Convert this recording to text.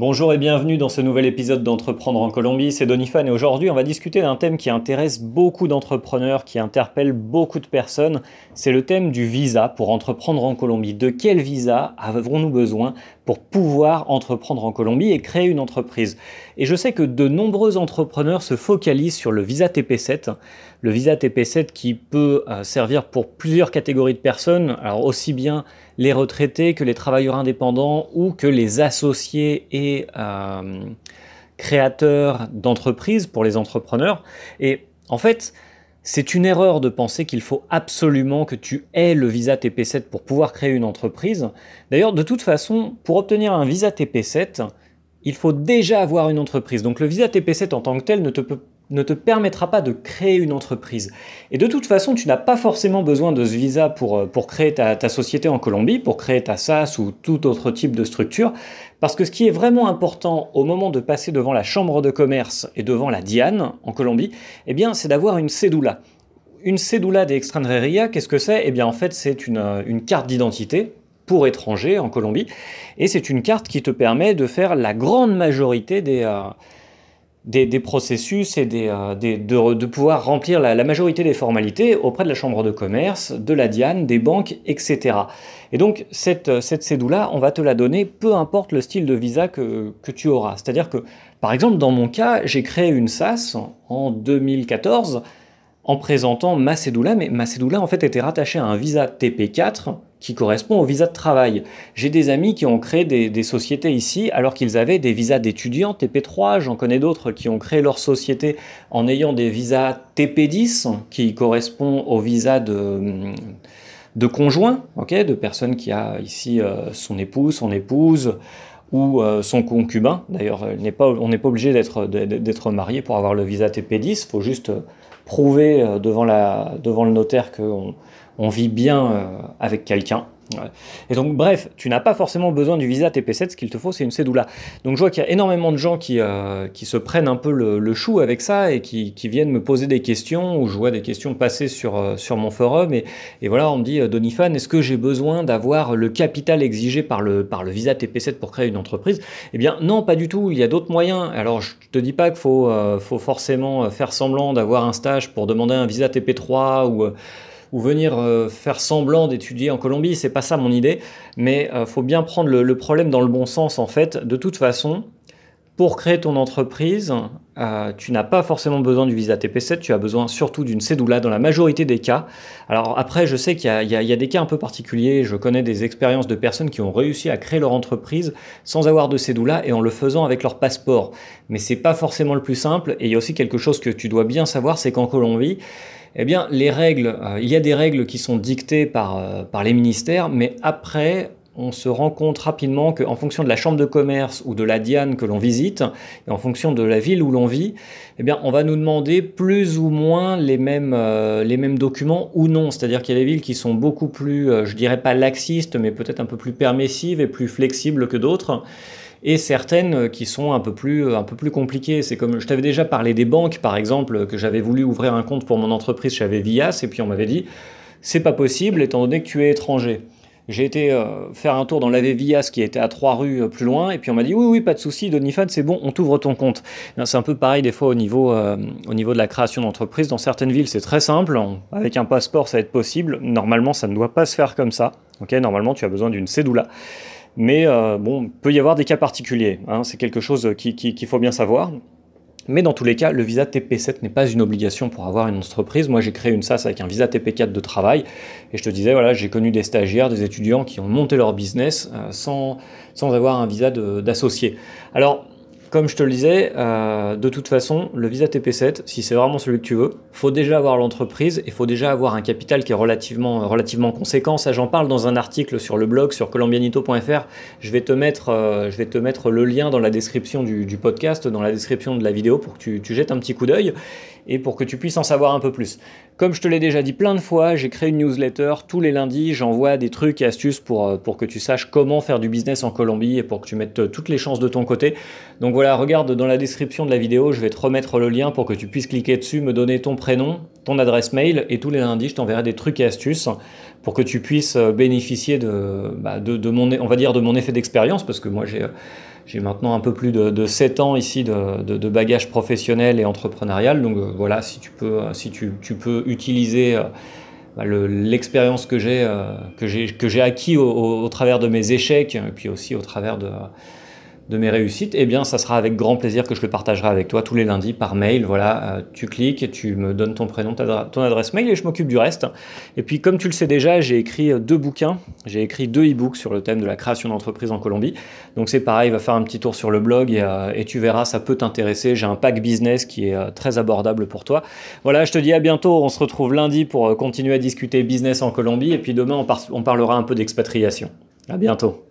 Bonjour et bienvenue dans ce nouvel épisode d'Entreprendre en Colombie, c'est Donifan et aujourd'hui on va discuter d'un thème qui intéresse beaucoup d'entrepreneurs, qui interpelle beaucoup de personnes, c'est le thème du visa pour entreprendre en Colombie. De quel visa avons-nous besoin pour pouvoir entreprendre en Colombie et créer une entreprise. Et je sais que de nombreux entrepreneurs se focalisent sur le visa TP7, le visa TP7 qui peut euh, servir pour plusieurs catégories de personnes, alors aussi bien les retraités que les travailleurs indépendants ou que les associés et euh, créateurs d'entreprises pour les entrepreneurs. Et en fait, c'est une erreur de penser qu'il faut absolument que tu aies le visa TP7 pour pouvoir créer une entreprise. D'ailleurs, de toute façon, pour obtenir un visa TP7, il faut déjà avoir une entreprise. Donc le visa TP7 en tant que tel ne te peut ne te permettra pas de créer une entreprise. Et de toute façon, tu n'as pas forcément besoin de ce visa pour, euh, pour créer ta, société en Colombie, pour créer ta SAS ou tout autre type de structure, parce que ce qui est vraiment important au moment de passer devant la chambre de commerce et devant la Diane en Colombie, eh bien, c'est d'avoir une cédula. Une cédula des extranjeria, qu'est-ce que c'est? Eh bien, en fait, c'est une, euh, une carte d'identité pour étrangers en Colombie, et c'est une carte qui te permet de faire la grande majorité des... Euh, des, processus et euh, de, pouvoir remplir la, majorité des formalités auprès de la Chambre de commerce, de la Diane, des banques, etc. Et donc cette, cette cédule-là, on va te la donner peu importe le style de visa que, que tu auras. C'est-à-dire que, par exemple, dans mon cas, j'ai créé une SAS en 2014 en présentant ma cédula, mais ma cédula en fait était rattachée à un visa TP4 qui correspond au visa de travail. J'ai des amis qui ont créé des, sociétés ici alors qu'ils avaient des visas d'étudiants TP3, j'en connais d'autres qui ont créé leur société en ayant des visas TP10 qui correspondent au visa de, conjoint, de personne qui a ici euh, son épouse, son épouse, ou euh, son concubin. D'ailleurs, on n'est pas obligé d'être marié pour avoir le visa TP10, il faut juste prouver euh, devant, le notaire qu'on on vit bien euh, avec quelqu'un. Et donc, bref, tu n'as pas forcément besoin du visa TP7, ce qu'il te faut, c'est une cédula. Donc, je vois qu'il y a énormément de gens qui, euh, qui se prennent un peu le, chou avec ça et qui, viennent me poser des questions, ou je vois des questions passer sur, euh, sur mon forum. Et, voilà, on me dit, euh, Donifan, est-ce que j'ai besoin d'avoir le capital exigé par le, par le visa TP7 pour créer une entreprise? Eh bien, non, pas du tout. Il y a d'autres moyens. Alors, je te dis pas qu'il faut, faut forcément faire semblant d'avoir un stage pour demander un visa TP3 ou ou venir euh, faire semblant d'étudier en Colombie, c'est pas ça mon idée, mais euh, faut bien prendre le, problème dans le bon sens en fait. De toute façon, pour créer ton entreprise, euh, tu n'as pas forcément besoin du visa TP7, tu as besoin surtout d'une cédula dans la majorité des cas. Alors après, je sais qu'il y, a des cas un peu particuliers, je connais des expériences de personnes qui ont réussi à créer leur entreprise sans avoir de cédula et en le faisant avec leur passeport. Mais c'est pas forcément le plus simple et il y a aussi quelque chose que tu dois bien savoir, c'est qu'en Colombie, eh bien, les règles, euh, il y a des règles qui sont dictées par, euh, par les ministères, mais après, on se rend compte rapidement qu'en fonction de la chambre de commerce ou de la Diane que l'on visite, et en fonction de la ville où l'on vit, eh bien, on va nous demander plus ou moins les mêmes, euh, les mêmes documents ou non. C'est-à-dire qu'il y a des villes qui sont beaucoup plus, je dirais pas laxistes, mais peut-être un peu plus permissives et plus flexibles que d'autres et certaines qui sont un peu plus, un peu plus compliquées. C'est comme je t'avais déjà parlé des banques, par exemple, que j'avais voulu ouvrir un compte pour mon entreprise, j'avais Vias, et puis on m'avait dit c'est pas possible étant donné que tu es étranger. J'ai été euh, faire un tour dans l'AV Vias qui était à trois rues euh, plus loin, et puis on m'a dit oui, oui, pas de souci, Donifan, c'est bon, on t'ouvre ton compte. C'est un peu pareil des fois au niveau, euh, au niveau de la création d'entreprise. Dans certaines villes, c'est très simple. avec un passeport, ça va être possible. Normalement, ça ne doit pas se faire comme ça. Ok, normalement, tu as besoin d'une cédula. Mais bon, peut y avoir des cas particuliers. Hein, c'est quelque chose qu'il faut bien savoir. Mais dans tous les cas, le visa TP7 n'est pas une obligation pour avoir une entreprise. Moi, j'ai créé une SAS avec un visa TP4 de travail. Et je te disais, voilà, j'ai connu des stagiaires, des étudiants qui ont monté leur business euh, sans, sans avoir un visa d'associé. Alors, comme je te le disais, euh, de toute façon, le visa TP7, si c'est vraiment celui que tu veux, faut déjà avoir l'entreprise et faut déjà avoir un capital qui est relativement, relativement conséquent. Ça, j'en parle dans un article sur le blog sur colombianito.fr. Je vais te mettre, euh, je vais te mettre le lien dans la description du, podcast, dans la description de la vidéo pour que tu jettes un petit coup d'œil et pour que tu puisses en savoir un peu plus. Comme je te l'ai déjà dit plein de fois, j'ai créé une newsletter. Tous les lundis, j'envoie des trucs et astuces pour, euh, pour que tu saches comment faire du business en Colombie et pour que tu mettes euh, toutes les chances de ton côté. Donc voilà, regarde dans la description de la vidéo, je vais te remettre le lien pour que tu puisses cliquer dessus, me donner ton prénom, ton adresse mail et tous les lundis, je t'enverrai des trucs et astuces pour que tu puisses euh, bénéficier bah, de, de, mon, on va dire de mon effet d'expérience parce que moi j'ai j'ai maintenant un peu plus de, 7 ans ici de, de, bagage professionnel et entrepreneurial. Donc voilà, si tu peux, si tu, peux utiliser bah, l'expérience que j'ai que j'ai acquis au, au, travers de mes échecs et puis aussi au travers de de mes réussites, eh bien, ça sera avec grand plaisir que je le partagerai avec toi tous les lundis par mail. Voilà, euh, tu cliques tu me donnes ton prénom, ton adresse mail et je m'occupe du reste. Et puis, comme tu le sais déjà, j'ai écrit euh, deux bouquins. J'ai écrit deux e-books sur le thème de la création d'entreprise en Colombie. Donc, c'est pareil, va faire un petit tour sur le blog et, euh, tu verras, ça peut t'intéresser. J'ai un pack business qui est très abordable pour toi. Voilà, je te dis à bientôt. On se retrouve lundi pour continuer à discuter business en Colombie. Et puis demain, on, on parlera un peu d'expatriation. À bientôt.